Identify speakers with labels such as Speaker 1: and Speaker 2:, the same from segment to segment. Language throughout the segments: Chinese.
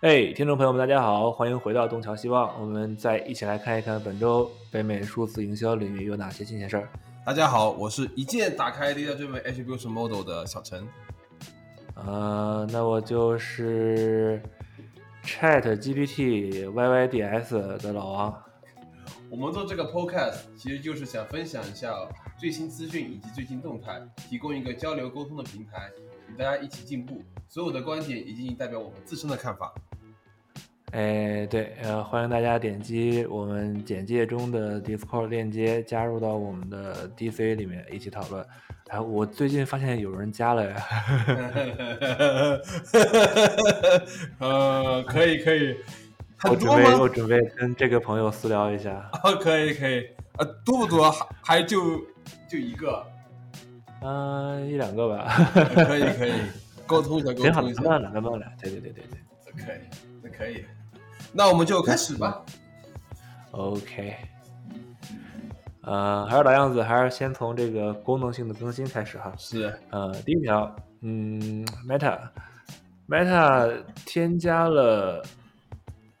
Speaker 1: 哎，听众朋友们，大家好，欢迎回到东桥希望。我们再一起来看一看本周北美数字营销领域有哪些新鲜事儿。
Speaker 2: 大家好，我是一键打开 Data Driven Attribution Model 的小陈。
Speaker 1: 呃，那我就是 Chat GPT YYDS 的老王。
Speaker 2: 我们做这个 Podcast 其实就是想分享一下最新资讯以及最新动态，提供一个交流沟通的平台，与大家一起进步。所有的观点也仅仅代表我们自身的看法。
Speaker 1: 哎，对，呃，欢迎大家点击我们简介中的 Discord 链接，加入到我们的 DC 里面一起讨论。哎，我最近发现有人加了呀。
Speaker 2: 呃，可以可以，
Speaker 1: 我准备我准备跟这个朋友私聊一下。
Speaker 2: 哦，可以可以，呃，多不多？还还就就一个？
Speaker 1: 嗯，一两个吧。
Speaker 2: 可以可以，沟通一下，沟通一下。
Speaker 1: 两个，两个，对对对对对，
Speaker 2: 这可以，这可以。那我们就开始吧。
Speaker 1: OK，呃，还是老样子，还是先从这个功能性的更新开始哈。
Speaker 2: 是，
Speaker 1: 呃，第一条，嗯，Meta，Meta 添加了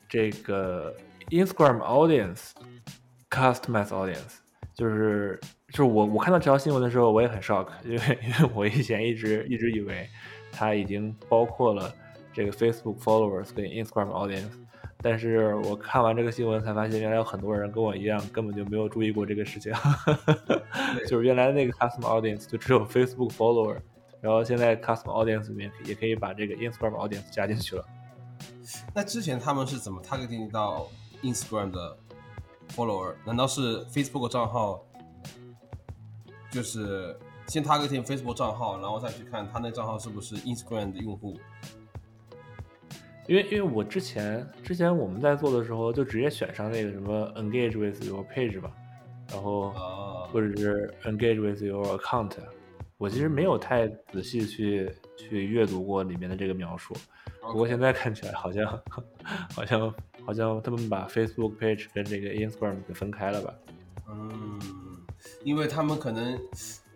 Speaker 1: 这个 Instagram Audience Customize Audience，就是就是我我看到这条新闻的时候，我也很 shock，因为因为我以前一直一直以为它已经包括了这个 Facebook Followers 跟 Instagram Audience。但是我看完这个新闻才发现，原来有很多人跟我一样，根本就没有注意过这个事情。就是原来那个 custom audience 就只有 Facebook follower，然后现在 custom audience 里面也可以把这个 Instagram audience 加进去了。
Speaker 2: 那之前他们是怎么 targeting 到 Instagram 的 follower？难道是 Facebook 账号？就是先 targeting Facebook 账号，然后再去看他那账号是不是 Instagram 的用户？
Speaker 1: 因为因为我之前之前我们在做的时候，就直接选上那个什么 engage with your page 吧，然后或者是 engage with your account，我其实没有太仔细去去阅读过里面的这个描述，不过现在看起来好像好像好像他们把 Facebook page 跟这个 Instagram 给分开了吧？
Speaker 2: 嗯，因为他们可能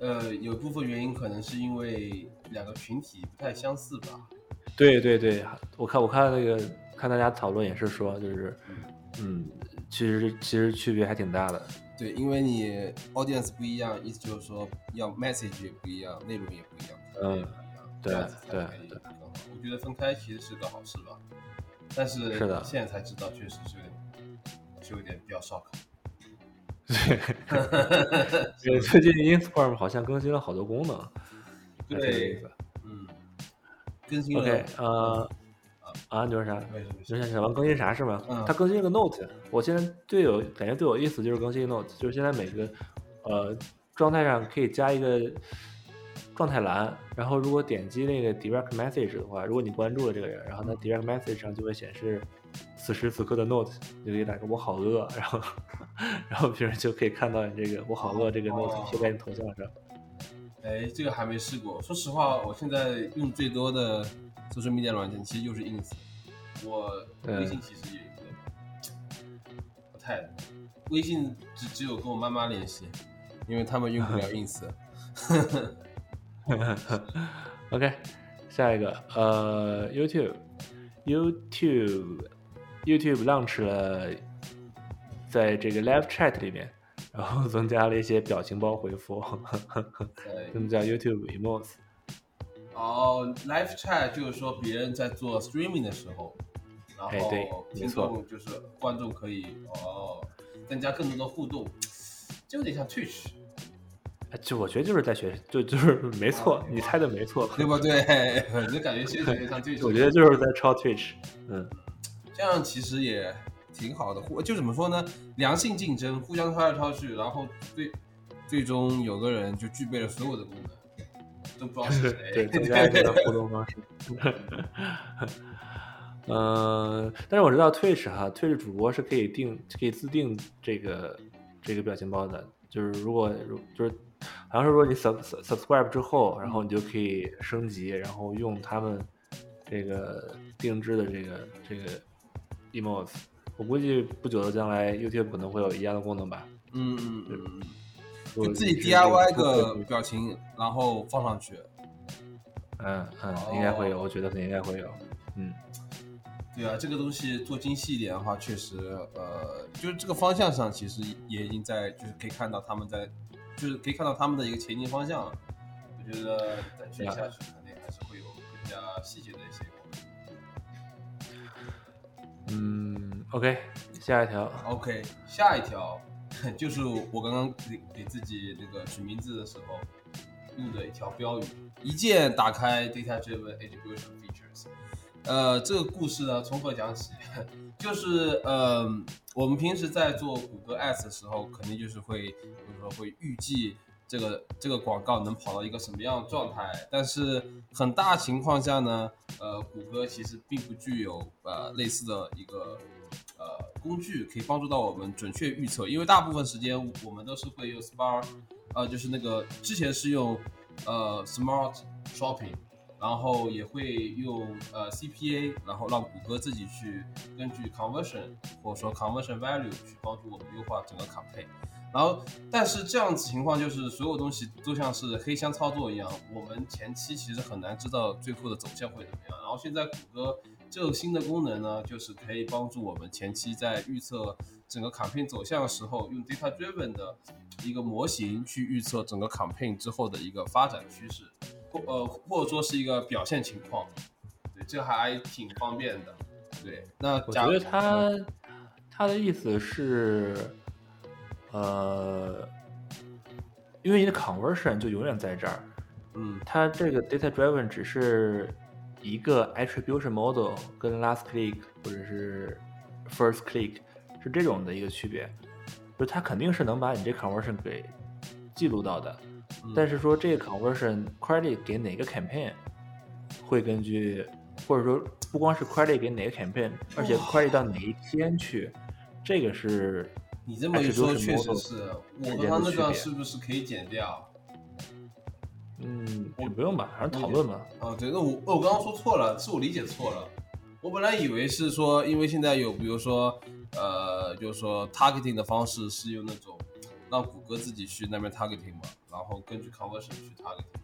Speaker 2: 呃有部分原因可能是因为两个群体不太相似吧。
Speaker 1: 对对对，我看我看那个看大家讨论也是说，就是嗯，其实其实区别还挺大的。
Speaker 2: 对，因为你 audience 不一样，意思就是说要 message 也不一样，内容也不一样。
Speaker 1: 嗯，对对对。
Speaker 2: 我觉得分开其实是个好事吧，但是
Speaker 1: 是的，
Speaker 2: 现在才知道确实是有点是有点比较 shock。
Speaker 1: 对，最近 Instagram 好像更新了好多功能，
Speaker 2: 对。
Speaker 1: OK，呃，啊，你说啥？你说想问更新啥是吗？嗯、他更新了个 Note，我现在最有感觉最有意思就是更新 Note，就是现在每个呃状态上可以加一个状态栏，然后如果点击那个 Direct Message 的话，如果你关注了这个人，然后他 Direct Message 上就会显示此时此刻的 Note，就可以打个我好饿，然后 然后别人就可以看到你这个我好饿这个 Note 贴在你头像上。
Speaker 2: 哎，这个还没试过。说实话，我现在用最多的 social media 软件其实就是 ins。我微信其实也不太，微信只只有跟我妈妈联系，因为他们用不了 ins。
Speaker 1: OK，下一个，呃，YouTube，YouTube，YouTube launch 了，在这个 live chat 里面。然后增加了一些表情包回复，他们叫 YouTube Emotes。
Speaker 2: 哦，Live Chat 就是说别人在做 Streaming 的时候，然后听众就是观众可以哦增加更多的互动，就有点像 Twitch。
Speaker 1: 就我觉得就是在学，就就是没错，你猜的没错，
Speaker 2: 对不对？就感觉有点像 Twitch。
Speaker 1: 我觉得就是在抄 Twitch。嗯，
Speaker 2: 这样其实也。挺好的，互就怎么说呢？良性竞争，互相抄来抄去，然后最最终有个人就具备了所有的功能，都不知道是谁。
Speaker 1: 对，加一个互动方式。嗯，但是我知道 Twitch 哈，Twitch 主播是可以定，可以自定这个这个表情包的。就是如果如就是好像是说你 sub subscribe 之后，然后你就可以升级，然后用他们这个定制的这个这个 emotes。我估计不久的将来，YouTube 可能会有一样的功能吧。
Speaker 2: 嗯嗯嗯，就自己 DIY 个表情，然后放上去。
Speaker 1: 嗯嗯，应该会有，我觉得应该会有。嗯，
Speaker 2: 对，啊，这个东西做精细一点的话，确实，呃，就是这个方向上，其实也已经在，就是可以看到他们在，就是可以看到他们的一个前进方向了。我觉得再追下去，肯定还是会有更加细节的一些。
Speaker 1: 嗯，OK，下一条。
Speaker 2: OK，下一条就是我刚刚给给自己那个取名字的时候用的一条标语：一键打开 data-driven attribution features。呃，这个故事呢，从何讲起？就是呃，我们平时在做谷歌 Ads 的时候，肯定就是会，比如说会预计这个这个广告能跑到一个什么样的状态。但是很大情况下呢，呃，谷歌其实并不具有呃类似的一个呃工具，可以帮助到我们准确预测。因为大部分时间我们都是会用 Smart，呃，就是那个之前是用呃 Smart Shopping。然后也会用呃 CPA，然后让谷歌自己去根据 conversion 或者说 conversion value 去帮助我们优化整个 campaign。然后，但是这样子情况就是所有东西都像是黑箱操作一样，我们前期其实很难知道最后的走向会怎么样。然后现在谷歌这个新的功能呢，就是可以帮助我们前期在预测整个 campaign 走向的时候，用 data driven 的一个模型去预测整个 campaign 之后的一个发展趋势。或呃，或者说是一个表现情况，对，这还挺方便的。对，那
Speaker 1: 我觉得他他的意思是，呃，因为你的 conversion 就永远在这儿，
Speaker 2: 嗯，
Speaker 1: 它这个 data driven 只是一个 attribution model 跟 last click 或者是 first click 是这种的一个区别，就它肯定是能把你这 conversion 给记录到的。但是说这个 conversion credit 给哪个 campaign，会根据或者说不光是 credit 给哪个 campaign，而且 credit 到哪一天去，这个是
Speaker 2: 你这么一说确实是。我和他那段是不是可以剪掉？
Speaker 1: 嗯，我不用吧，还是讨论吧。
Speaker 2: 哦，对，那我我刚刚说错了，是我理解错了。我本来以为是说，因为现在有比如说呃，就是说 targeting 的方式是用那种。让谷歌自己去那边 targeting 嘛，然后根据 conversion 去 targeting，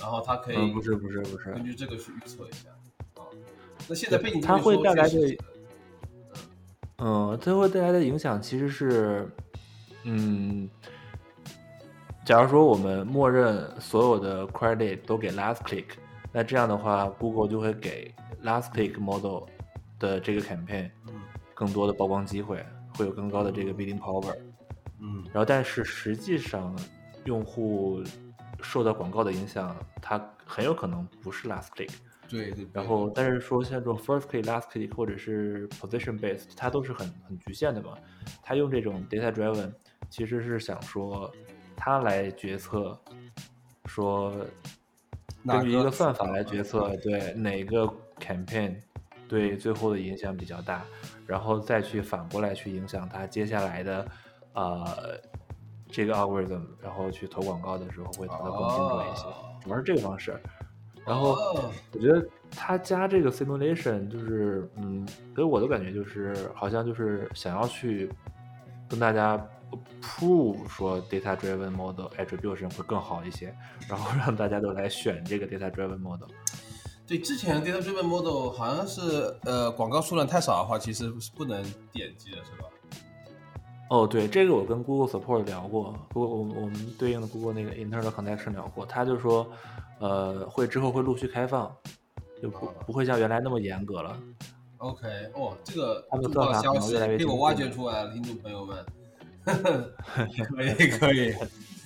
Speaker 2: 然后它可以
Speaker 1: 不是不是不是
Speaker 2: 根据这个去预测一下啊。那现在被你
Speaker 1: 它会带来的，嗯，它会带来的影响其实是，嗯，假如说我们默认所有的 credit 都给 last click，那这样的话，Google 就会给 last click model 的这个 campaign 更多的曝光机会，会有更高的这个 bidding power。
Speaker 2: 嗯，
Speaker 1: 然后但是实际上，用户受到广告的影响，它很有可能不是 last click。
Speaker 2: 对对。
Speaker 1: 然后，但是说像这种 first click、last click 或者是 position based，它都是很很局限的嘛。他用这种 data driven，其实是想说，他来决策，说根据一个算法来决策，对哪个 campaign 对最后的影响比较大，然后再去反过来去影响他接下来的。呃，这个 algorithm，然后去投广告的时候会投的更精准一些，主要是这个方式。然后我觉得他加这个 simulation，就是嗯，给我的感觉就是好像就是想要去跟大家 prove 说 data driven model attribution 会更好一些，然后让大家都来选这个 data driven model。
Speaker 2: 对，之前 data driven model 好像是呃广告数量太少的话，其实是不能点击的，是吧？
Speaker 1: 哦，对，这个我跟 Google Support 聊过，不过我我们对应的 Google 那个 Internal Connection 聊过，他就说，呃，会之后会陆续开放，就不不会像原来那么严格了。
Speaker 2: OK，哦，这个
Speaker 1: 他们算法
Speaker 2: 消息被我挖掘出来了，听众朋友们，可以可以。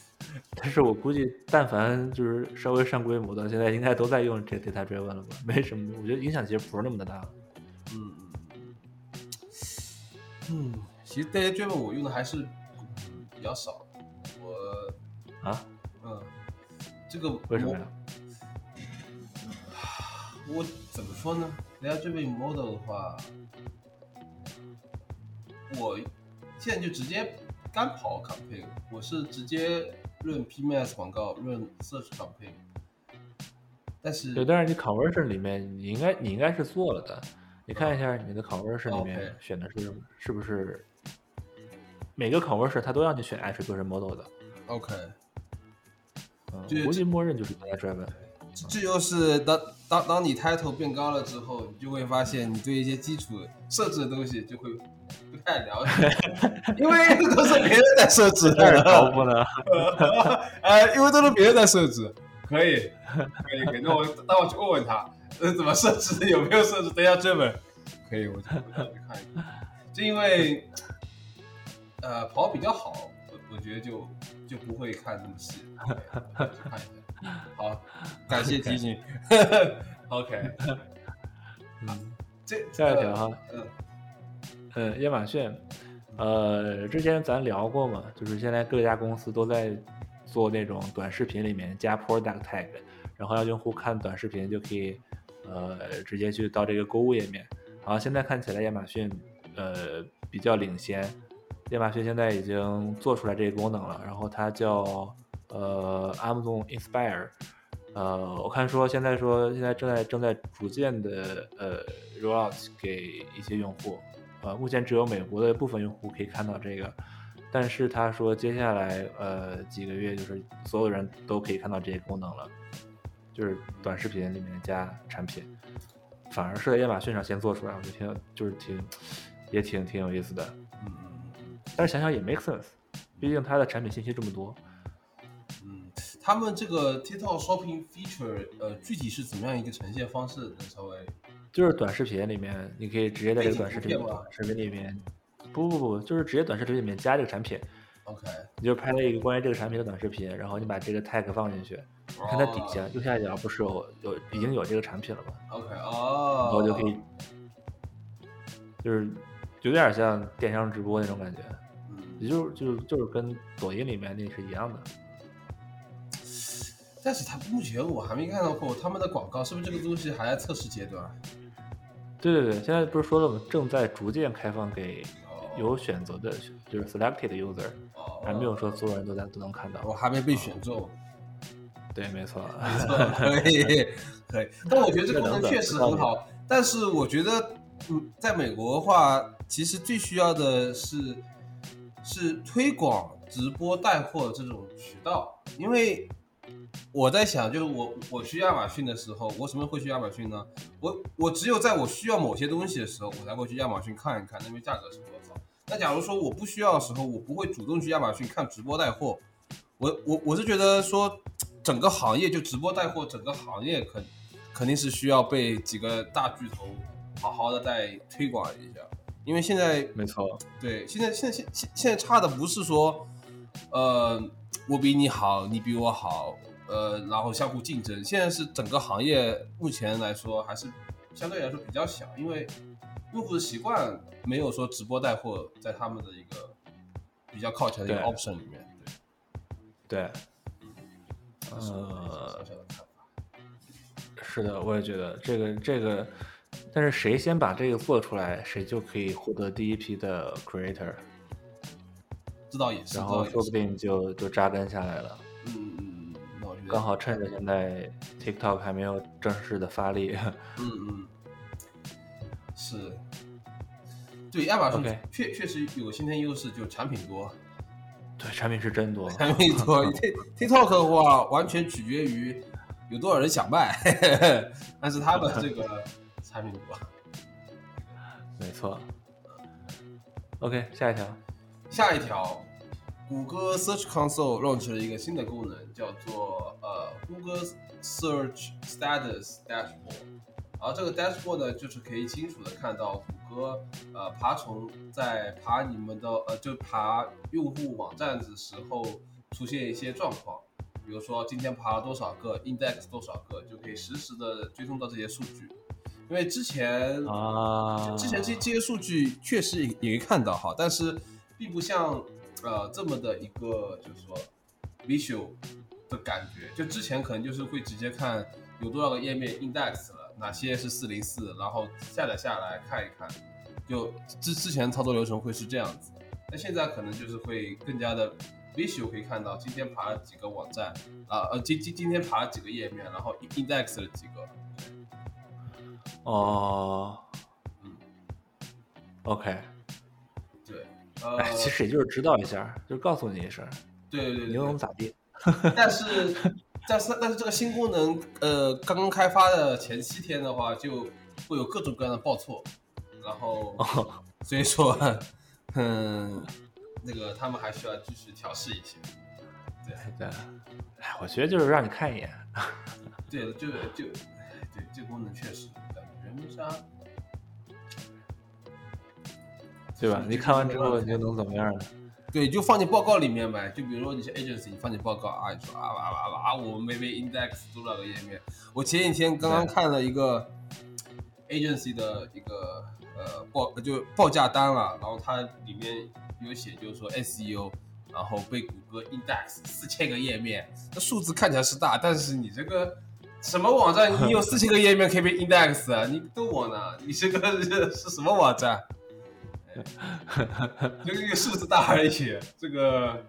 Speaker 1: 但是我估计，但凡就是稍微上规模的，现在应该都在用这 Data Driven 了吧？没什么，我觉得影响其实不是那么的大。
Speaker 2: 嗯嗯嗯。其实 Data Driven 我用的还是比较少，我
Speaker 1: 啊，
Speaker 2: 嗯，这个
Speaker 1: 为什么呀？
Speaker 2: 我怎么说呢？Data Driven Model 的话，我现在就直接干跑 campaign，我是直接润 PMS 广告，润 Search campaign，但是
Speaker 1: 对，但是你 Conversion 里面你应该你应该是做了的，你看一下你的 Conversion 里面选的是是不是？每个 conversion 它都让你选 attribution model 的。
Speaker 2: OK。
Speaker 1: 嗯，估计默认就是 data driven。
Speaker 2: 这就是当当当你 title 变高了之后，你就会发现你对一些基础设置的东西就会不太了解，因为都是别人在设置的。
Speaker 1: 高不呢？
Speaker 2: 呃，因为都是别人在设置，可以，可以，可以。那我那我去问问他，呃，怎么设置，有没有设置？等下追问。可以，我去看一看。就因为，呃，跑比较好，我我觉得就就不会看那么细，看一下。好，感谢提醒。OK。
Speaker 1: 嗯，这下一条哈。嗯。嗯，亚马逊，呃，之前咱聊过嘛，就是现在各家公司都在做那种短视频里面加 product tag，然后让用户看短视频就可以，呃，直接去到这个购物页面。然后现在看起来亚马逊。呃，比较领先，亚马逊现在已经做出来这个功能了，然后它叫呃 Amazon Inspire，呃，我看说现在说现在正在正在逐渐的呃 roll out 给一些用户，呃，目前只有美国的部分用户可以看到这个，但是他说接下来呃几个月就是所有人都可以看到这些功能了，就是短视频里面加产品，反而是在亚马逊上先做出来，我觉得挺就是挺。也挺挺有意思的，但是想想也 make sense，毕竟它的产品信息这么多。
Speaker 2: 嗯，他们这个 TikTok Shopping Feature，呃，具体是怎么样一个呈现方式？能稍微？
Speaker 1: 就是短视频里面，你可以直接在这个短视频视频里面，不不不，就是直接短视频里面加这个产品。
Speaker 2: OK，
Speaker 1: 你就拍了一个关于这个产品的短视频，然后你把这个 tag 放进去，你看它底下右下角不是有有已经有这个产品了吗
Speaker 2: ？OK，哦，然
Speaker 1: 后就可以，就是。有点像电商直播那种感觉，也就是就是就是跟抖音里面那是一样的。
Speaker 2: 但是他目前我还没看到过他们的广告，是不是这个东西还在测试阶段？
Speaker 1: 对对对，现在不是说了吗？正在逐渐开放给有选择的，就是 selected user，还没有说所有人都在都能看到。
Speaker 2: 我还没被选中。
Speaker 1: 对，没错，
Speaker 2: 没错，可以可以。但我觉得这个功能确实很好，但是我觉得。嗯，在美国的话，其实最需要的是是推广直播带货这种渠道，因为我在想，就是我我去亚马逊的时候，我什么时候会去亚马逊呢？我我只有在我需要某些东西的时候，我才会去亚马逊看一看那边价格是多少。那假如说我不需要的时候，我不会主动去亚马逊看直播带货。我我我是觉得说，整个行业就直播带货，整个行业肯肯定是需要被几个大巨头。好好的再推广一下，因为现在
Speaker 1: 没错，
Speaker 2: 对，现在现在现现现在差的不是说，呃，我比你好，你比我好，呃，然后相互竞争。现在是整个行业目前来说还是相对来说比较小，因为用户的习惯没有说直播带货在他们的一个比较靠前的一个 option 里面。
Speaker 1: 对，对，呃，是的，我也觉得这个这个。但是谁先把这个做出来，谁就可以获得第一批的 creator。
Speaker 2: 知道也是，
Speaker 1: 然后说不定就就扎根下来了。
Speaker 2: 嗯嗯嗯，
Speaker 1: 刚好趁着现在 TikTok 还没有正式的发力。
Speaker 2: 嗯嗯，是。对，亚马逊确确实有先天优势，就产品多。
Speaker 1: 对，产品是真多。
Speaker 2: 产品多，TikTok 的话完全取决于有多少人想卖，但是他的这个。产品多，
Speaker 1: 没错。OK，下一条，
Speaker 2: 下一条，谷歌 Search Console launch 了一个新的功能，叫做呃，Google Search Status Dashboard。然后这个 Dashboard 呢，就是可以清楚的看到谷歌呃爬虫在爬你们的呃就爬用户网站的时候出现一些状况，比如说今天爬了多少个，index 多少个，就可以实时的追踪到这些数据。因为之前
Speaker 1: 啊，
Speaker 2: 之前这这些数据确实也也看到哈，但是并不像呃这么的一个就是说 visual 的感觉。就之前可能就是会直接看有多少个页面 index 了，哪些是四零四，然后下载下来看一看。就之之前操作流程会是这样子，那现在可能就是会更加的 visual，可以看到今天爬了几个网站啊，呃今今今天爬了几个页面，然后 index 了几个。
Speaker 1: 哦，
Speaker 2: 嗯
Speaker 1: ，OK，
Speaker 2: 对，
Speaker 1: 呃，其实也就是指导一下，就是告诉你一声，
Speaker 2: 对对对，
Speaker 1: 你能咋地？
Speaker 2: 但是但是但是这个新功能，呃，刚刚开发的前七天的话，就会有各种各样的报错，然后所以说，嗯，那个他们还需要继续调试一些。对。
Speaker 1: 对，哎，我觉得就是让你看一眼。
Speaker 2: 对，就就，对，这功能确实感
Speaker 1: 对吧？你看完之后你就能怎么样呢？
Speaker 2: 对，就放进报告里面呗。就比如说你是 agency，你放进报告啊，你说啊啊啊啊，我们没被 index 多少个页面。我前几天刚刚看了一个 agency 的一个呃报，就报价单了，然后它里面有写，就是说 SEO，然后被谷歌 index 四千个页面，那数字看起来是大，但是你这个什么网站，你有四千个页面可以被 index 啊？你逗我呢？你这个是什么网站？就一个数字大而已，这个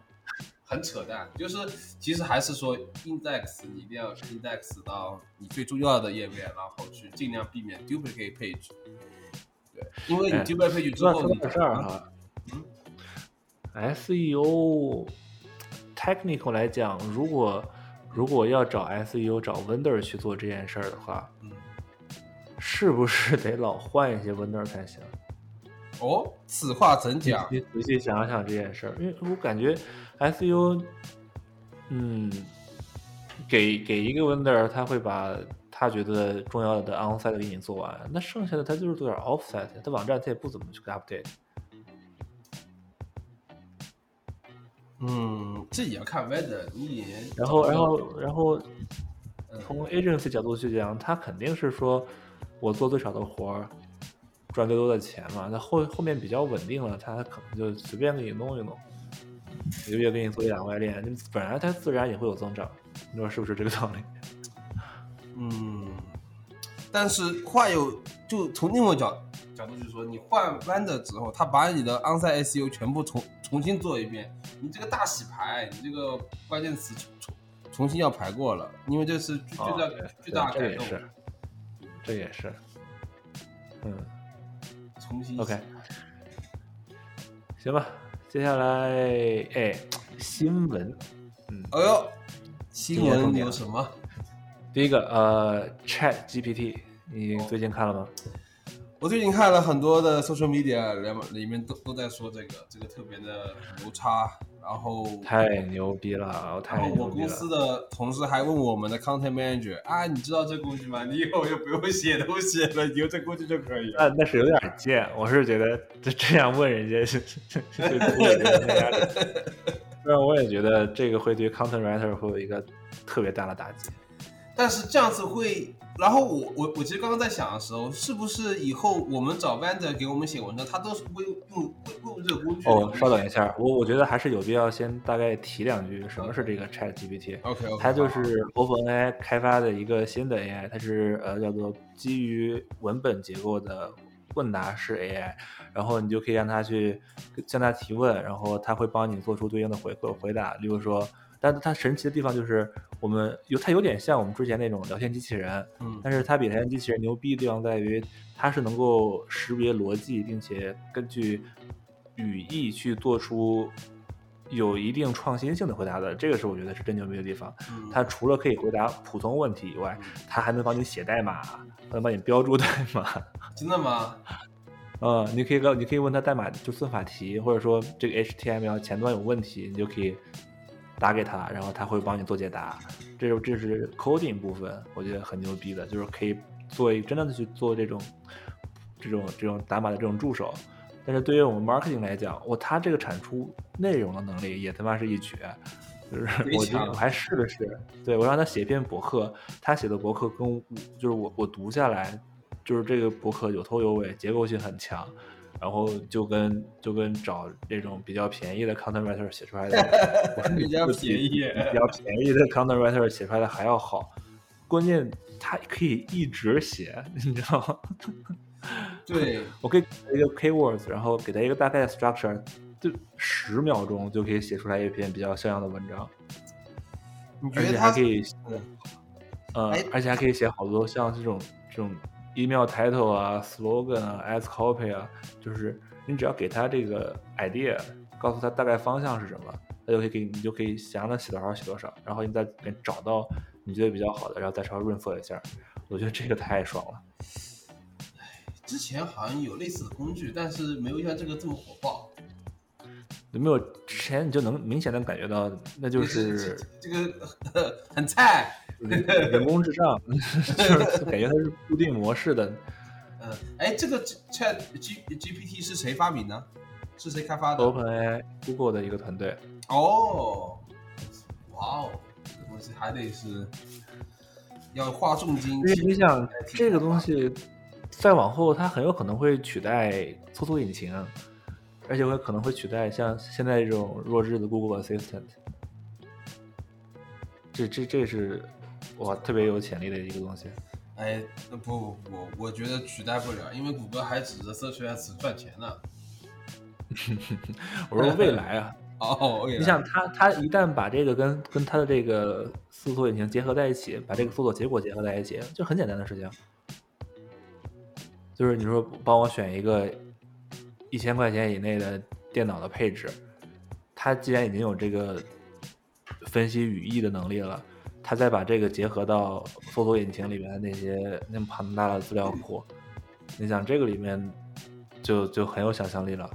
Speaker 2: 很扯淡。就是其实还是说 index，你一定要 index 到你最重要的页面，然后去尽量避免 duplicate page。对，因为你 duplicate page 之后，
Speaker 1: 你这儿哈，嗯，SEO technical 来讲，如果如果要找 SEO 找 vendor 去做这件事儿的话，
Speaker 2: 嗯，
Speaker 1: 是不是得老换一些 vendor 才行？
Speaker 2: 哦，此话怎讲？
Speaker 1: 你仔细想想这件事儿，因为我感觉 SEO，嗯，给给一个 vendor，他会把他觉得重要的 onsite 给你做完，那剩下的他就是做点 offsite，他网站他也不怎么去 update。
Speaker 2: 嗯，这也要看 weather 你
Speaker 1: 然后然后然后从 agency 角度去讲，他肯定是说我做最少的活儿。赚最多的钱嘛，那后后面比较稳定了，他可能就随便给你弄一弄，一个月给你做一两外链，本来它自然也会有增长，你说是不是这个道理？
Speaker 2: 嗯，但是话又就从另外角角度就是说，你换 vendor 之后，他把你的 onsite SEO 全部重重新做一遍，你这个大洗牌，你这个关键词重重重新要排过了，因为这是巨大巨大改
Speaker 1: 动，这也是，这也是，嗯。重新 OK，行吧，接下来哎，新闻，嗯，
Speaker 2: 哎呦，新闻有什么？
Speaker 1: 第一个呃，Chat GPT，你最近看了吗？
Speaker 2: 我最近看了很多的 social media，里里面都都在说这个，这个特别的牛叉。然后
Speaker 1: 太牛逼了，
Speaker 2: 然后我公司的同事还问我们的 content manager 啊，你知道这工具吗？你以后就不用写东西了，你用这工具就可以。
Speaker 1: 那那是有点贱，我是觉得这这样问人家 是是对不然我也觉得这个会对 content writer 会有一个特别大的打击。
Speaker 2: 但是这样子会。然后我我我其实刚刚在想的时候，是不是以后我们找 vendor 给我们写文章，他都是会用用用这个工具？
Speaker 1: 哦，稍等一下，我我觉得还是有必要先大概提两句，什么是这个 Chat GPT。
Speaker 2: OK OK。
Speaker 1: 它就是 OpenAI 开发的一个新的 AI，它是呃叫做基于文本结构的问答式 AI，然后你就可以让它去向它提问，然后它会帮你做出对应的回馈回答，例如说。但它神奇的地方就是，我们有它有点像我们之前那种聊天机器人，
Speaker 2: 嗯，
Speaker 1: 但是它比聊天机器人牛逼的地方在于，它是能够识别逻辑，并且根据语义去做出有一定创新性的回答的。这个是我觉得是真牛逼的地方。它除了可以回答普通问题以外，它还能帮你写代码，还能帮你标注代码。
Speaker 2: 真的吗？
Speaker 1: 嗯，你可以告，你可以问他代码就算法题，或者说这个 HTML 前端有问题，你就可以。打给他，然后他会帮你做解答。这是这是 coding 部分，我觉得很牛逼的，就是可以做一真正的去做这种这种这种打码的这种助手。但是对于我们 marketing 来讲，我他这个产出内容的能力也他妈是一绝。就是我我还试了试，对我让他写一篇博客，他写的博客跟就是我我读下来，就是这个博客有头有尾，结构性很强。然后就跟就跟找这种比较便宜的 content writer 写出来的，
Speaker 2: 比较便宜，
Speaker 1: 比较便宜的 content writer 写出来的还要好。关键他可以一直写，你知道吗？
Speaker 2: 对，
Speaker 1: 我可以一个 keywords，然后给他一个大概的 structure，就十秒钟就可以写出来一篇比较像样的文章。而且还可以，呃，而且还可以写好多像这种这种。Email title 啊，slogan 啊，as copy 啊，就是你只要给他这个 idea，告诉他大概方向是什么，他就可以给你你就可以想让他写多少写多少，然后你再找到你觉得比较好的，然后再稍微润色一下。我觉得这个太爽了。
Speaker 2: 之前好像有类似的工具，但是没有像这个这么火爆。
Speaker 1: 有没有之前你就能明显的感觉到，那就是
Speaker 2: 这个 很菜，
Speaker 1: 人工智障，就是感觉它是固定模式的。
Speaker 2: 嗯，哎，这个 Chat G GPT 是谁发明的？是谁开发的
Speaker 1: ？OpenAI Google 的一个团队。
Speaker 2: 哦，哇哦，这东西还得是要花重金。
Speaker 1: 因为你想，这个东西再往后，它很有可能会取代搜索引擎，而且会可能会取代像现在这种弱智的 Google Assistant。这这这是哇，特别有潜力的一个东西。
Speaker 2: 哎，不，不不我觉得取代不了，因为谷歌还指着 Search Ads 赚钱呢。
Speaker 1: 我说未来啊，
Speaker 2: 哦，
Speaker 1: 你想他他一旦把这个跟跟他的这个搜索引擎结合在一起，把这个搜索结果结合在一起，就很简单的事情，就是你说帮我选一个一千块钱以内的电脑的配置，他既然已经有这个分析语义的能力了，他再把这个结合到搜索引擎里面的那些那么庞大的资料库，你想这个里面就就很有想象力了。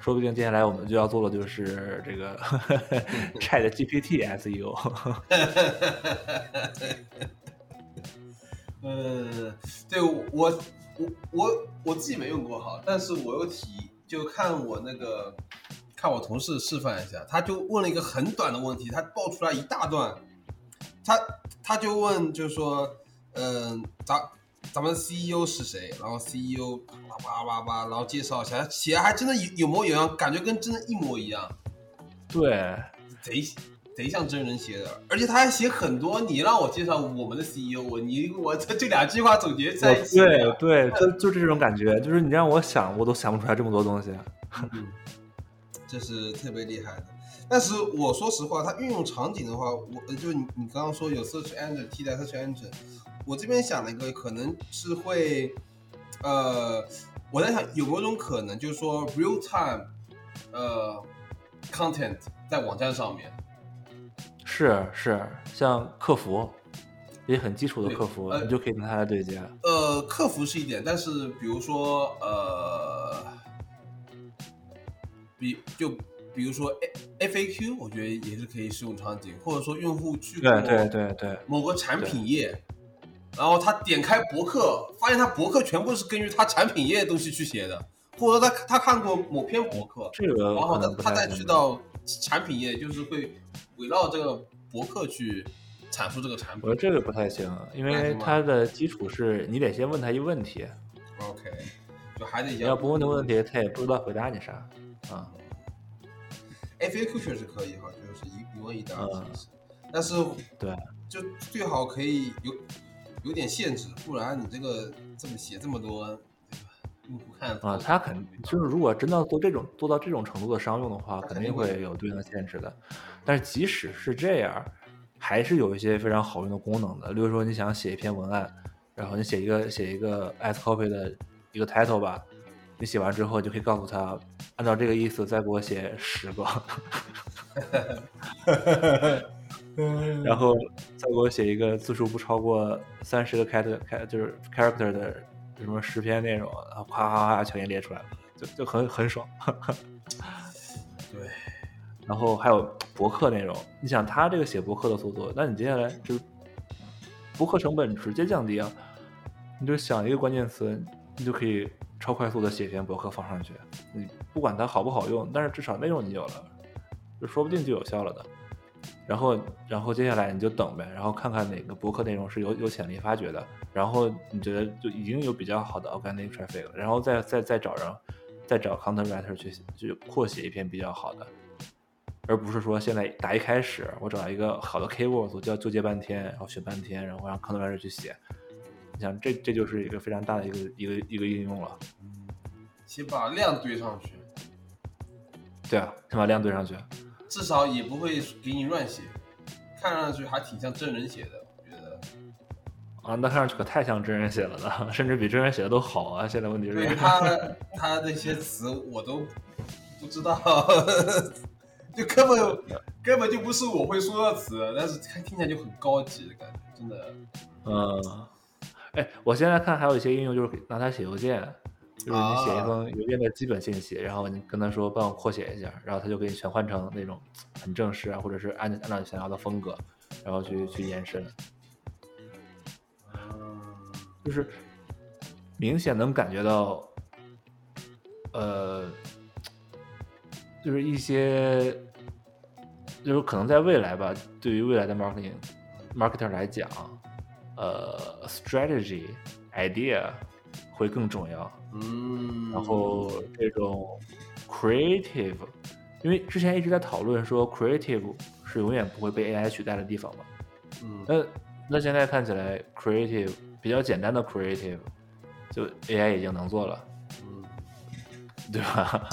Speaker 1: 说不定接下来我们就要做的就是这个 Chat GPT SEO。
Speaker 2: 呃，对我我我我自己没用过哈，但是我有提，就看我那个看我同事示范一下，他就问了一个很短的问题，他爆出来一大段，他他就问，就是说，嗯，咱？咱们 CEO 是谁？然后 CEO 叭叭叭叭，然后介绍一下，写还真的有有模有样，感觉跟真的一模一样。
Speaker 1: 对，
Speaker 2: 贼贼像真人写的，而且他还写很多。你让我介绍我们的 CEO，我你我这这两句话总结在一起。
Speaker 1: 对对，就就这种感觉，就是你让我想，我都想不出来这么多东西。
Speaker 2: 嗯，这是特别厉害的。但是我说实话，它运用场景的话，我就你你刚刚说有 Search Engine 替代 Search Engine。我这边想了一个，可能是会，呃，我在想有某种可能，就是说 real time，呃，content 在网站上面，
Speaker 1: 是是，像客服，也很基础的客服，你就可以跟他来对接。
Speaker 2: 呃，客服是一点，但是比如说，呃，比就比如说 A F A Q，我觉得也是可以适用场景，或者说用户去
Speaker 1: 对对对对
Speaker 2: 某个产品页。然后他点开博客，发现他博客全部是根据他产品页的东西去写的，或者说他他看过某篇博客，
Speaker 1: 这个
Speaker 2: 然后他他再去到产品页，就是会围绕这个博客去阐述这个产品。
Speaker 1: 我觉得这个不太行，因为它的基础是你得先问他一个问题。
Speaker 2: OK，就还得
Speaker 1: 你要不问的问题，他也不知道回答你啥啊。
Speaker 2: FAQ 确实可以哈，就是一一问一答的形式，但是
Speaker 1: 对，
Speaker 2: 就最好可以有。有点限制，不然你这个这么写这么多，用户看
Speaker 1: 啊，他肯就是如果真的要做这种做到这种程度的商用的话，肯定会有对应的限制的。但是即使是这样，还是有一些非常好用的功能的。例如说，你想写一篇文案，然后你写一个写一个 as copy 的一个 title 吧，你写完之后就可以告诉他，按照这个意思再给我写十个。然后再给我写一个字数不超过三十个开头开就是 character 的什么十篇内容，然后夸夸夸全给列出来了，就就很很爽。
Speaker 2: 对，
Speaker 1: 然后还有博客内容，你想他这个写博客的速度，那你接下来就博客成本直接降低啊！你就想一个关键词，你就可以超快速的写一篇博客放上去。你不管它好不好用，但是至少内容你有了，就说不定就有效了的。然后，然后接下来你就等呗，然后看看哪个博客内容是有有潜力发掘的，然后你觉得就已经有比较好的 organic traffic 了，然后再再再找人，再找 content writer 去去扩写一篇比较好的，而不是说现在打一开始我找一个好的 keyword，我就要纠结半天，然后选半天，然后让 content writer 去写，你想这这就是一个非常大的一个一个一个应用了。
Speaker 2: 先把量堆上去。
Speaker 1: 对啊，先把量堆上去。
Speaker 2: 至少也不会给你乱写，看上去还挺像真人写的，我觉得。
Speaker 1: 啊，那看上去可太像真人写了呢，甚至比真人写的都好啊！现在问题是，
Speaker 2: 他他那些词我都不知道，就根本根本就不是我会说的词，但是它听起来就很高级的感觉，真的。
Speaker 1: 嗯，哎，我现在看还有一些应用，就是拿它写邮件，就是你写一封邮件的基本信息，然后你跟他说帮我扩写一下，然后他就给你全换成那种很正式啊，或者是按按照你想要的风格，然后去去延伸。就是明显能感觉到，呃，就是一些，就是可能在未来吧，对于未来的 marketing marketer 来讲，呃，strategy idea 会更重要。
Speaker 2: 嗯，
Speaker 1: 然后这种 creative，因为之前一直在讨论说 creative 是永远不会被 AI 取代的地方嘛。
Speaker 2: 嗯，
Speaker 1: 那那现在看起来 creative。比较简单的 creative，就 AI 已经能做了，
Speaker 2: 嗯，
Speaker 1: 对吧？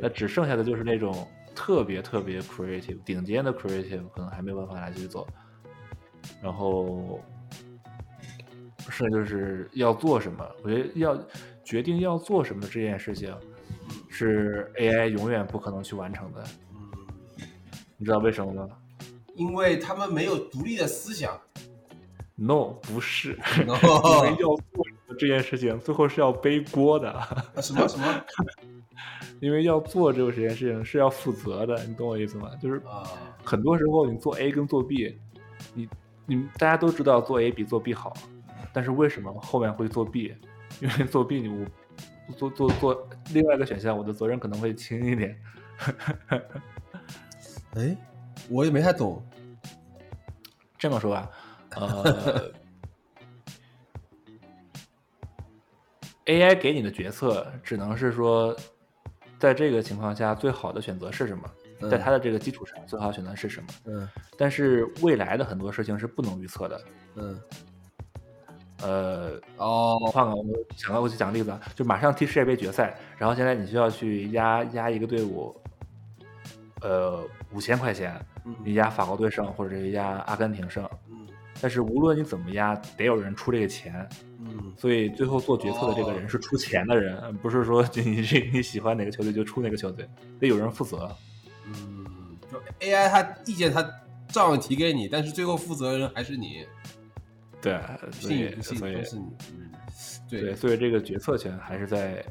Speaker 1: 那只剩下的就是那种特别特别 creative、顶尖的 creative，可能还没有办法来去做。然后，剩下就是要做什么？我觉得要决定要做什么这件事情，是 AI 永远不可能去完成的。
Speaker 2: 嗯，
Speaker 1: 你知道为什么吗？
Speaker 2: 因为他们没有独立的思想。
Speaker 1: No，不是，因为要做这件事情，最后是要背锅的。
Speaker 2: 什么什么？
Speaker 1: 因为要做这个这件事情是要负责的，你懂我意思吗？就是
Speaker 2: 啊，
Speaker 1: 很多时候你做 A 跟做 B，你你大家都知道做 A 比做 B 好，但是为什么后面会作弊因为作弊你我做做做另外一个选项，我的责任可能会轻一点。
Speaker 2: 哎，我也没太懂。
Speaker 1: 这么说吧。呃，AI 给你的决策只能是说，在这个情况下最好的选择是什么？在它的这个基础上，最好的选择是什么？
Speaker 2: 嗯。
Speaker 1: 但是未来的很多事情是不能预测的。
Speaker 2: 嗯。
Speaker 1: 呃，
Speaker 2: 哦，
Speaker 1: 换个我想到我去讲个例子啊，就马上踢世界杯决赛，然后现在你需要去压压一个队伍，呃，五千块钱，你压法国队胜，或者是压阿根廷胜。但是无论你怎么压，得有人出这个钱，
Speaker 2: 嗯，
Speaker 1: 所以最后做决策的这个人是出钱的人，不是说你这你喜欢哪个球队就出哪个球队，得有人负责。
Speaker 2: 嗯，就 AI 它意见它照样提给你，但是最后负责人还是你。
Speaker 1: 对，所以
Speaker 2: 所以是你，
Speaker 1: 对，所以这个决策权还是在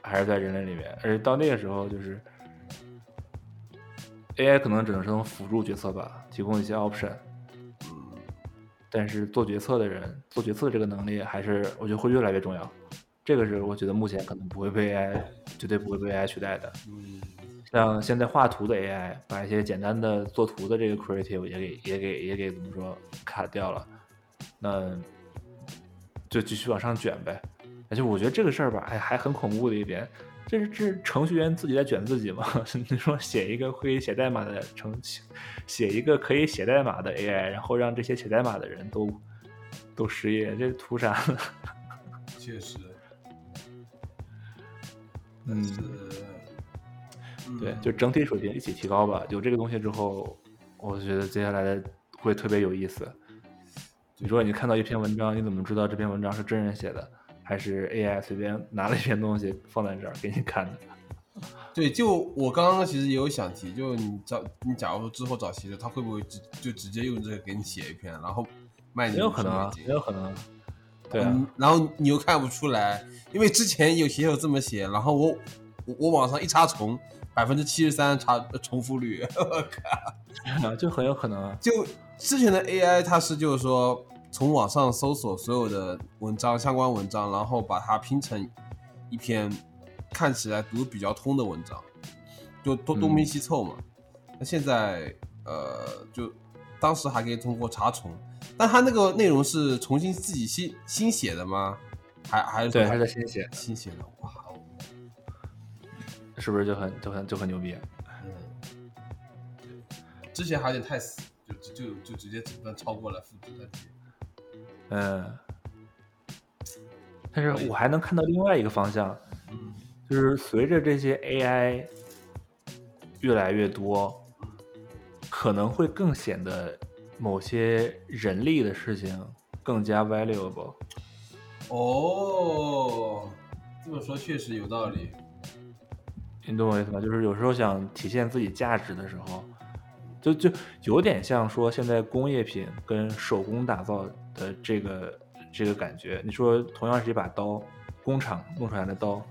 Speaker 1: 还是在人类里面，而且到那个时候就是 AI 可能只能是能辅助决策吧，提供一些 option。但是做决策的人做决策的这个能力，还是我觉得会越来越重要。这个是我觉得目前可能不会被 AI，绝对不会被 AI 取代的。
Speaker 2: 嗯，
Speaker 1: 像现在画图的 AI，把一些简单的做图的这个 creative 也给也给也给怎么说 cut 掉了，那就继续往上卷呗。而且我觉得这个事儿吧，哎，还很恐怖的一点。这是这是程序员自己在卷自己嘛？你说写一个会写代码的程序，写一个可以写代码的 AI，然后让这些写代码的人都都失业，这图啥？
Speaker 2: 确实，
Speaker 1: 嗯，对，就整体水平一起提高吧。有这个东西之后，我觉得接下来的会特别有意思。你说你看到一篇文章，你怎么知道这篇文章是真人写的？还是 AI 随便拿了一篇东西放在这儿给你看的。
Speaker 2: 对，就我刚刚其实也有想提，就你找你假如说之后找写手，他会不会直就直接用这个给你写一篇，然后卖你？
Speaker 1: 也有可能啊，也有可能。对啊。
Speaker 2: 然后你又看不出来，因为之前有写手这么写，然后我我网上一查重，百分之七十三查重复率，我
Speaker 1: 靠，就很有可能啊。
Speaker 2: 就之前的 AI 它是就是说。从网上搜索所有的文章、相关文章，然后把它拼成一篇看起来读比较通的文章，就东东拼西凑嘛。那现在，呃，就当时还可以通过查重，但它那个内容是重新自己新新写的吗？还还是
Speaker 1: 对，还是新写
Speaker 2: 新写的？哇，
Speaker 1: 是不是就很就很就很牛逼？
Speaker 2: 嗯，之前还有点太死，就就就直接整段超过了复制的。
Speaker 1: 嗯，但是我还能看到另外一个方向，就是随着这些 AI 越来越多，可能会更显得某些人力的事情更加 valuable。
Speaker 2: 哦，这么说确实有道理。
Speaker 1: 你懂我意思吗？就是有时候想体现自己价值的时候，就就有点像说现在工业品跟手工打造的这个这个感觉。你说同样是一把刀，工厂弄出来的刀，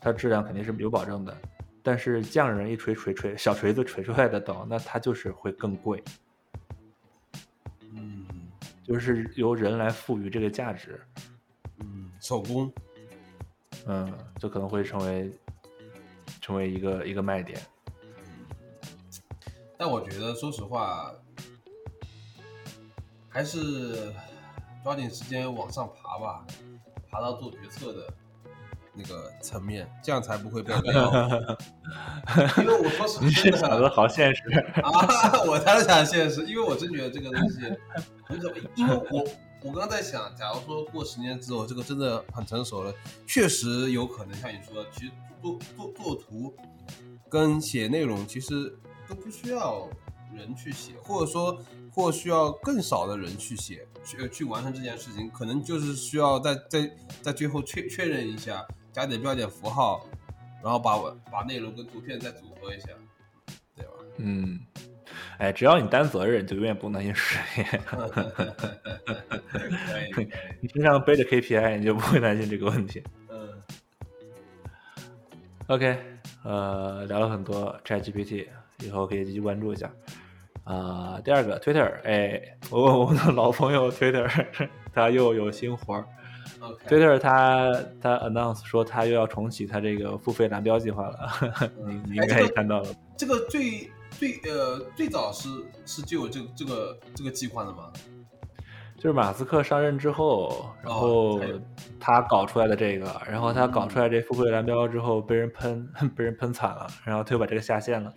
Speaker 1: 它质量肯定是有保证的。但是匠人一锤锤锤小锤子锤出来的刀，那它就是会更贵。
Speaker 2: 嗯
Speaker 1: 就是由人来赋予这个价值，
Speaker 2: 嗯，手工，
Speaker 1: 嗯，就可能会成为成为一个一个卖点。
Speaker 2: 但我觉得，说实话，还是抓紧时间往上爬吧，爬到做决策的那个层面，这样才不会被。因为我说实话，
Speaker 1: 你这想的好现实。
Speaker 2: 啊！我才是想现实，因为我真觉得这个东西很可，因为我我刚刚在想，假如说过十年之后，这个真的很成熟了，确实有可能像你说的，其实做做做图跟写内容其实都不需要人去写，或者说或需要更少的人去写，去去完成这件事情，可能就是需要在在在最后确确认一下，加点标点符号，然后把把内容跟图片再组合一下，对吧？
Speaker 1: 嗯，哎，只要你担责任，就永远不用担心失业。你身上背着 KPI，你就不会担心这个问题。
Speaker 2: 嗯
Speaker 1: OK，呃，聊了很多 ChatGPT，以后可以继续关注一下。啊、第二个 Twitter，哎，我问我的老朋友 Twitter，他又有新活儿。，OK，Twitter 他他 announce 说他又要重启他这个付费蓝标计划了，你你应该也看到了。
Speaker 2: 这个最最呃最早是是就有这个这个这个计划的吗？
Speaker 1: 就是马斯克上任之后，然
Speaker 2: 哦
Speaker 1: 后他搞出来的这个，然后他搞出来这付费蓝标之后被人喷，被人喷惨了，然后他又把这个下线了，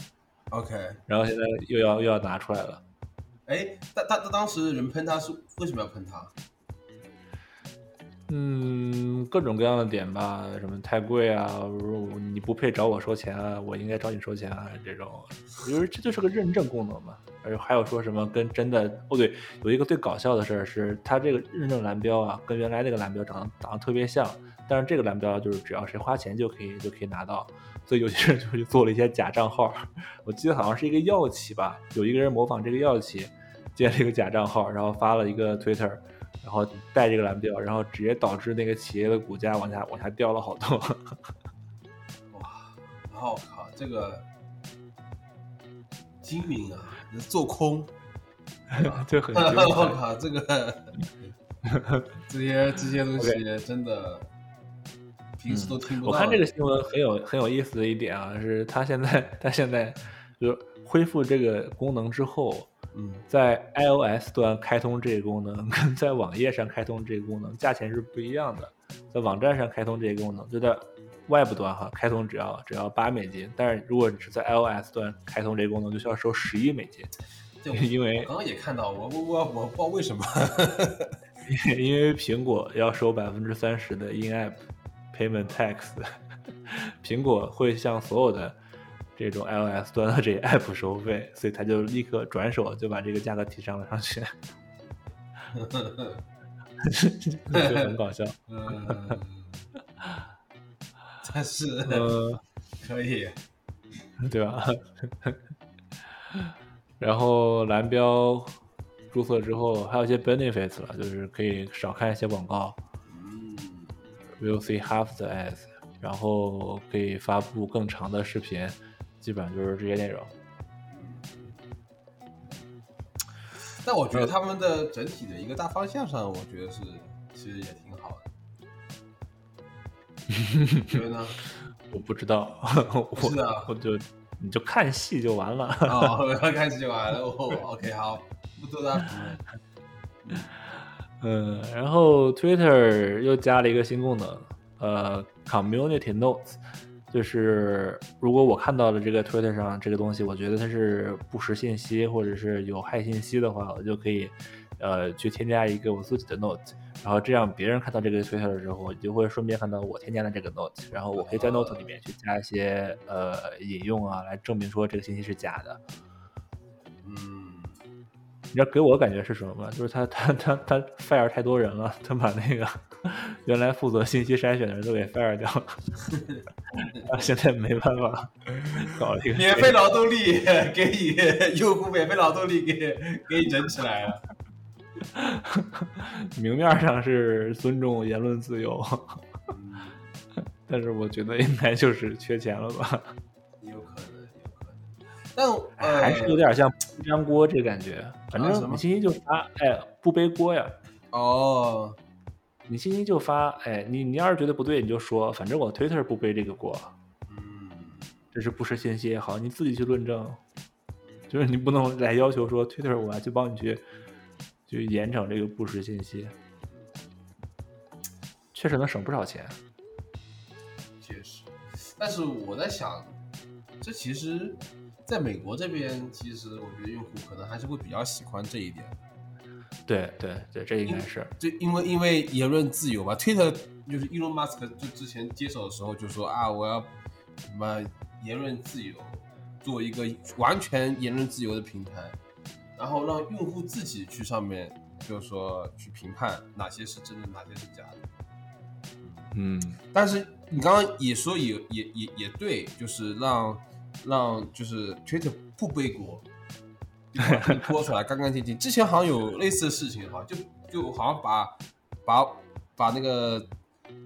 Speaker 2: OK，
Speaker 1: 然后现在又要又要拿出来了。
Speaker 2: 哎，他他他当时人喷他是为什么要喷他？
Speaker 1: 嗯，各种各样的点吧，什么太贵啊，如你不配找我收钱啊，我应该找你收钱啊，这种，因为这就是个认证功能嘛。而还有说什么跟真的，哦对，有一个最搞笑的事儿是，它这个认证蓝标啊，跟原来那个蓝标长得长得特别像，但是这个蓝标就是只要谁花钱就可以就可以拿到，所以有些人就去做了一些假账号，我记得好像是一个药企吧，有一个人模仿这个药企建了一个假账号，然后发了一个 Twitter。然后带这个蓝标，然后直接导致那个企业的股价往下往下掉了好多。
Speaker 2: 哇，然后我靠这个精明啊，做空，
Speaker 1: 就很
Speaker 2: 我。靠，这个这些这些东西真的平时都听不到的。
Speaker 1: 我看这个新闻很有很有意思的一点啊，是它现在 它现在就是恢复这个功能之后，
Speaker 2: 嗯
Speaker 1: 在 iOS 端开通这个功能，跟在网页上开通这个功能价钱是不一样的。在网站上开通这个功能，就在 Web 端哈开通只要只要八美金，但是如果你是在 iOS 端开通这个功能，就需要收十一美金，因为
Speaker 2: 刚刚也看到，我我我我不知道为什么。
Speaker 1: 因为苹果要收百分之三十的 in-app payment tax，苹果会向所有的这种 iOS 端的这些 app 收费，所以他就立刻转手就把这个价格提上了上去，就很搞笑。
Speaker 2: 嗯，但是
Speaker 1: 呃，
Speaker 2: 可以，
Speaker 1: 对吧？然后蓝标注册之后，还有一些 benefits 了，就是可以少看一些广告
Speaker 2: 嗯，
Speaker 1: ，will see half the ads，然后可以发布更长的视频，基本上就是这些内容。
Speaker 2: 但我觉得他们的整体的一个大方向上，我觉得是其实也挺好的。你觉得呢？
Speaker 1: 我不知道，我
Speaker 2: 是啊
Speaker 1: 我就你就看戏就完了。
Speaker 2: 哦，看戏就完了。哦，OK，好，不多大评论。
Speaker 1: 嗯，然后 Twitter 又加了一个新功能，呃，Community Notes，就是如果我看到了这个 Twitter 上这个东西，我觉得它是不实信息或者是有害信息的话，我就可以呃去添加一个我自己的 Note，然后这样别人看到这个 Twitter 的时候，就会顺便看到我添加的这个 Note，然后我可以在 Note 里面去加一些呃引用啊，来证明说这个信息是假的。
Speaker 2: 嗯，
Speaker 1: 你知道给我感觉是什么吗？就是他他他他 fire 太多人了，他把那个 原来负责信息筛选的人都给 fire 掉了，现在没办法搞一个
Speaker 2: 免费劳动力给你用户免费劳动力给给你整起来了。
Speaker 1: 明面上是尊重言论自由，但是我觉得应该就是缺钱了吧？
Speaker 2: 但
Speaker 1: 还是有点像不粘锅这感觉。反正你信息就发，哎，不背锅呀。
Speaker 2: 哦，
Speaker 1: 你信息就发，哎，你你要是觉得不对，你就说，反正我 Twitter 不背这个锅。
Speaker 2: 嗯，
Speaker 1: 这是不实信息也好，你自己去论证。就是你不能来要求说 Twitter 我要去帮你去。去严惩这个不实信息，确实能省不少钱。
Speaker 2: 确实，但是我在想，这其实在美国这边，其实我觉得用户可能还是会比较喜欢这一点。
Speaker 1: 对对对，这应该是。
Speaker 2: 就因为因为言论自由吧，Twitter 就是 Elon Musk 就之前接手的时候就说啊，我要什么言论自由，做一个完全言论自由的平台。然后让用户自己去上面，就是说去评判哪些是真的，哪些是假的。
Speaker 1: 嗯，
Speaker 2: 但是你刚刚也说也也也也对，就是让让就是 Twitter 不背锅，播出来干干净净。之前好像有类似的事情哈，就就好像把把把那个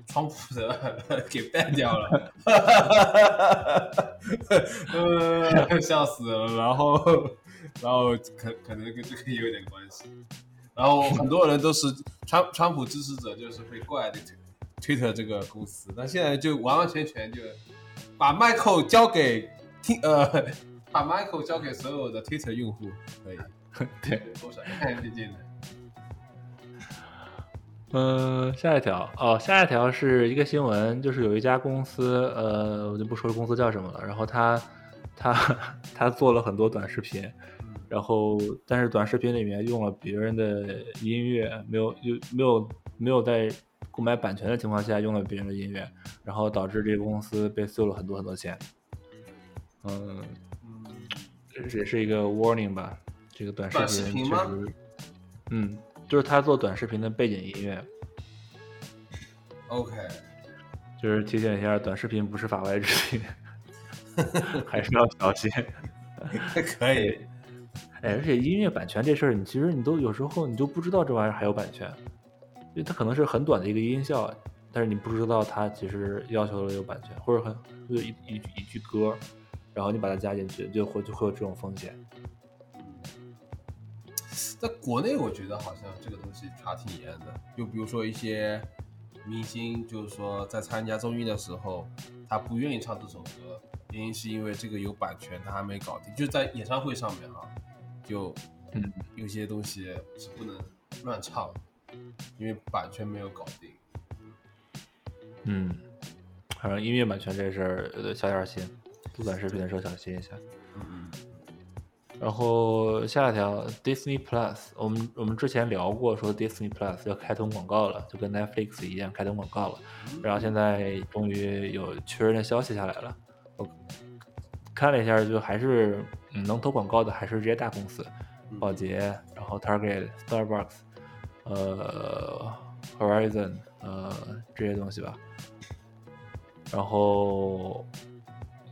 Speaker 2: 川普的 给 ban 掉了，呃，笑死了，然后。然后可可能跟这个也有点关系，然后很多人都是川川普支持者，就是会怪这 Twitter 这个公司，那现在就完完全全就把 Michael 交给听呃，把 Michael 交给所有的 Twitter 用户，可以，
Speaker 1: 对，
Speaker 2: 多少看最近的。
Speaker 1: 嗯，下一条哦，下一条是一个新闻，就是有一家公司，呃，我就不说公司叫什么了，然后他他 他做了很多短视频。然后，但是短视频里面用了别人的音乐，没有有没有没有在购买版权的情况下用了别人的音乐，然后导致这个公司被收了很多很多钱。嗯这也是一个 warning 吧。这个短视频确实，嗯，就是他做短视频的背景音乐。
Speaker 2: OK，
Speaker 1: 就是提醒一下，短视频不是法外之地，还是要小心。
Speaker 2: 可以。
Speaker 1: 哎，而且音乐版权这事儿，你其实你都有时候你就不知道这玩意儿还有版权，因为它可能是很短的一个音效，但是你不知道它其实要求了有版权，或者很就一一一句歌，然后你把它加进去，就会就会有这种风险。
Speaker 2: 在国内，我觉得好像这个东西查挺严的，就比如说一些明星，就是说在参加综艺的时候，他不愿意唱这首歌，原因是因为这个有版权，他还没搞定，就在演唱会上面啊。就，
Speaker 1: 嗯，
Speaker 2: 有些东西是不能乱唱，因为版权没有搞定。
Speaker 1: 嗯，反正音乐版权这事儿小点心，做短视频的时候小心一下。
Speaker 2: 嗯。
Speaker 1: 然后下一条，Disney Plus，我们我们之前聊过，说 Disney Plus 要开通广告了，就跟 Netflix 一样开通广告了。然后现在终于有确认的消息下来了，我看了一下，就还是。嗯，能投广告的还是这些大公司，宝洁，然后 Target、Starbucks，呃，Horizon，呃，这些东西吧。然后，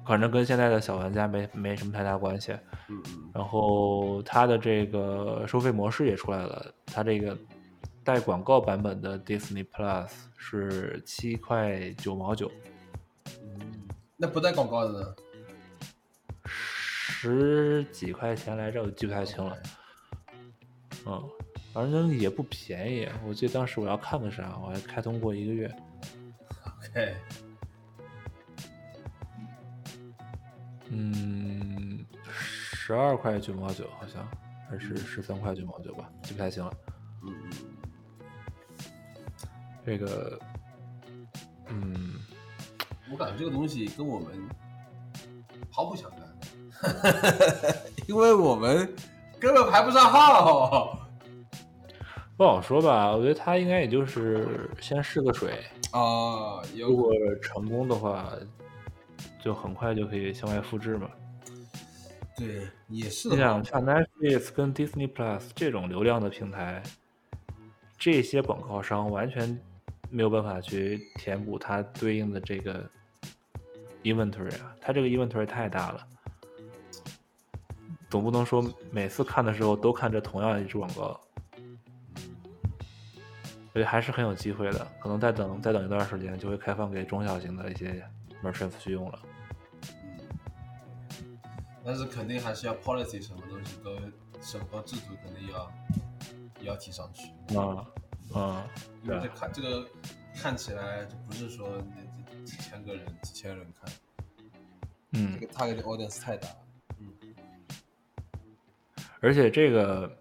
Speaker 1: 反正跟现在的小玩家没没什么太大关系。
Speaker 2: 嗯
Speaker 1: 然后它的这个收费模式也出来了，它这个带广告版本的 Disney Plus 是七块九毛九。
Speaker 2: 嗯，那不带广告的呢？
Speaker 1: 十几块钱来着，我记不太清了。嗯，反正也不便宜。我记得当时我要看个啥，我还开通过一个月。
Speaker 2: OK。
Speaker 1: 嗯，十二块九毛九好像，还是十三块九毛九吧，记不太清了。
Speaker 2: 嗯嗯。
Speaker 1: 这个，嗯，
Speaker 2: 我感觉这个东西跟我们毫不相干。因为我们根本排不上号，
Speaker 1: 不好说吧？我觉得他应该也就是先试个水
Speaker 2: 啊。
Speaker 1: 如果成功的话，就很快就可以向外复制嘛。
Speaker 2: 对，也是。
Speaker 1: 你想像 Netflix 跟 Disney Plus 这种流量的平台，这些广告商完全没有办法去填补它对应的这个 inventory 啊，它这个 inventory 太大了，总不能说每次看的时候都看这同样一支广告，所以还是很有机会的，可能再等再等一段时间就会开放给中小型的一些 merchants 去用了。
Speaker 2: 但是肯定还是要 policy 什么东西都审核制度肯定要要提上去。
Speaker 1: 啊啊，
Speaker 2: 因为这看这个看起来就不是说那几千个人几千人看，
Speaker 1: 嗯，
Speaker 2: 这个 target audience 太大了。嗯，
Speaker 1: 而且这个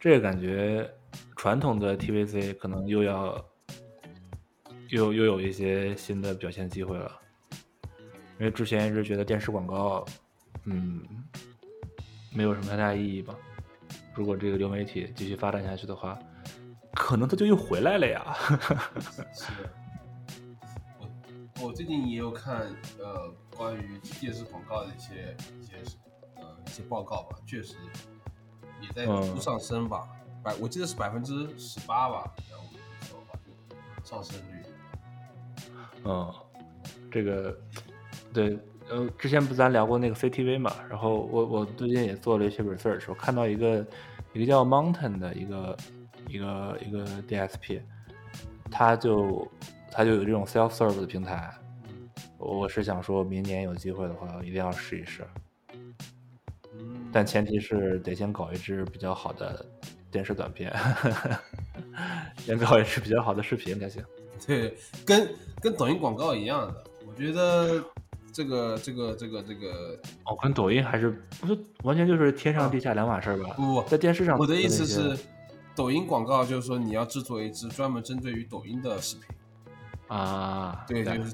Speaker 1: 这个感觉传统的 TVC 可能又要又又有一些新的表现机会了。因为之前一直觉得电视广告，嗯，没有什么太大意义吧。如果这个流媒体继续发展下去的话，可能它就又回来了呀。
Speaker 2: 是的，我我最近也有看呃关于电视广告的一些一些呃一些报告吧，确实也在逐步上升吧。百我记得是百分之十八吧，然后说吧就上升率。
Speaker 1: 嗯，这个。对，呃，之前不咱聊过那个 CTV 嘛？然后我我最近也做了一些 research，我看到一个一个叫 Mountain 的一个一个一个 DSP，它就它就有这种 self serve 的平台。我是想说明年有机会的话，一定要试一试。但前提是得先搞一支比较好的电视短片，先搞一支比较好的视频才行。
Speaker 2: 对，跟跟抖音广告一样的，我觉得。这个这个这个这个
Speaker 1: 哦，跟抖音还是不是完全就是天上地下两码事吧？
Speaker 2: 不
Speaker 1: 不，在电视上。
Speaker 2: 我的意思是，抖音广告就是说你要制作一支专门针对于抖音的视频
Speaker 1: 啊。
Speaker 2: 对，就是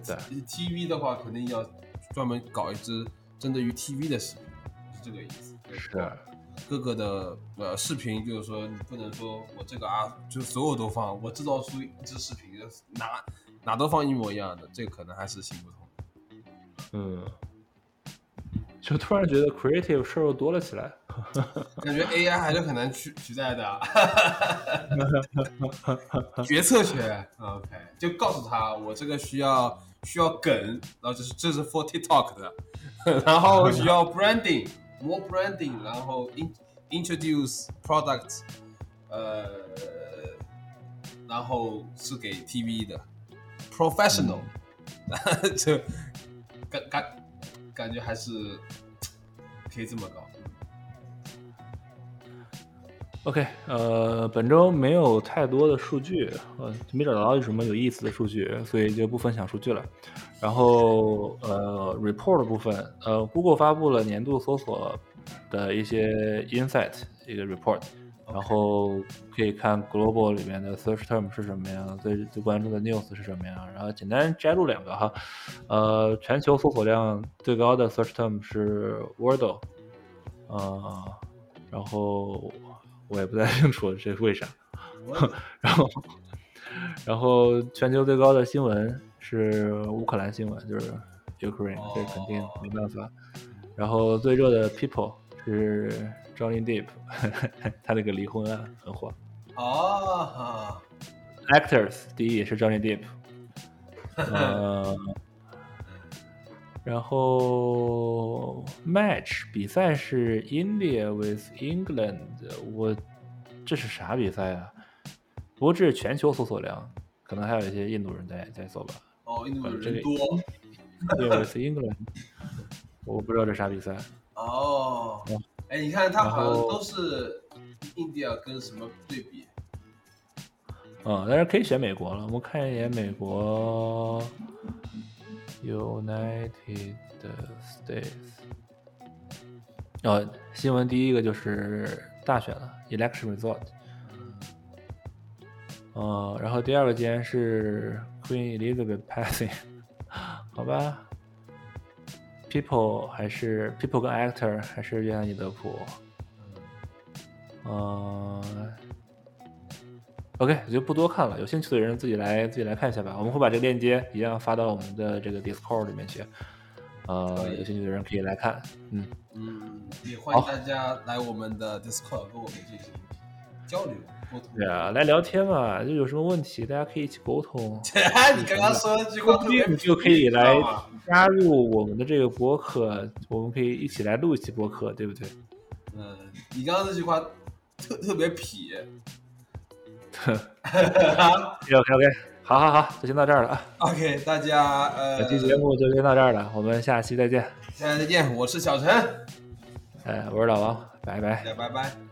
Speaker 2: TV 的话，肯定要专门搞一支针对于 TV 的视频，是这个意思。
Speaker 1: 是
Speaker 2: 各个的呃视频，就是说你不能说我这个啊，就所有都放，我制造出一支视频，哪哪都放一模一样的，这个可能还是行不通。
Speaker 1: 嗯，就突然觉得 creative 事儿又多了起来，
Speaker 2: 感觉 AI 还是很难取取代的。决策权，OK，就告诉他我这个需要需要梗，然后这是这是 for TikTok 的，然后需要 branding，more branding，然后 in introduce product，呃，然后是给 TV 的 professional，就。感感感觉还是可以这么搞。
Speaker 1: OK，呃，本周没有太多的数据，呃，没找到有什么有意思的数据，所以就不分享数据了。然后，呃，report 部分，呃，Google 发布了年度搜索的一些 insight 一个 report。然后可以看 global 里面的 search term 是什么呀？最最关注的 news 是什么呀？然后简单摘录两个哈，呃，全球搜索量最高的 search term 是 Wordle，呃，然后我也不太清楚这是为啥，然后然后全球最高的新闻是乌克兰新闻，就是 Ukraine，这肯定没办法。然后最热的 people 是。Johnny Depp，他那个离婚案很火。
Speaker 2: 哦
Speaker 1: ，Actors 第一也是 Johnny Depp。呃，然后 Match 比赛是 India with England，我这是啥比赛啊？不过这是全球搜索量，可能还有一些印度人在在搜吧。
Speaker 2: 哦，印度人多。
Speaker 1: India with England，我不知道这啥比赛。
Speaker 2: 哦。哎，你看他好像都是印第安跟什么对比？
Speaker 1: 啊、嗯，但是可以选美国了。我们看一眼美国，United States。哦，新闻第一个就是大选了，election result。呃、嗯，然后第二个竟然是 Queen Elizabeth passing，好吧，People 还是 People 跟 Actor 还是约翰尼德普，嗯，OK，我就不多看了，有兴趣的人自己来自己来看一下吧。我们会把这个链接一样发到我们的这个 Discord 里面去，呃，有兴趣的人可以来看。
Speaker 2: 嗯嗯，也欢迎大家来我们的 Discord 跟我们进行交流。沟通。
Speaker 1: 对啊，来聊天嘛，就有什么问题，大家可以一起沟通。
Speaker 2: 你刚刚说那句话
Speaker 1: 你就可以来加入我们的这个博客，我们可以一起来录一期博客，对不对？
Speaker 2: 嗯，你刚刚那句话特特别痞。
Speaker 1: OK OK，好好好，就先到这儿了啊。
Speaker 2: OK，大家呃，
Speaker 1: 本期节目就先到这儿了，我们下期再见。
Speaker 2: 下期再见，我是小陈。
Speaker 1: 哎，我是老王，拜拜。
Speaker 2: 拜拜。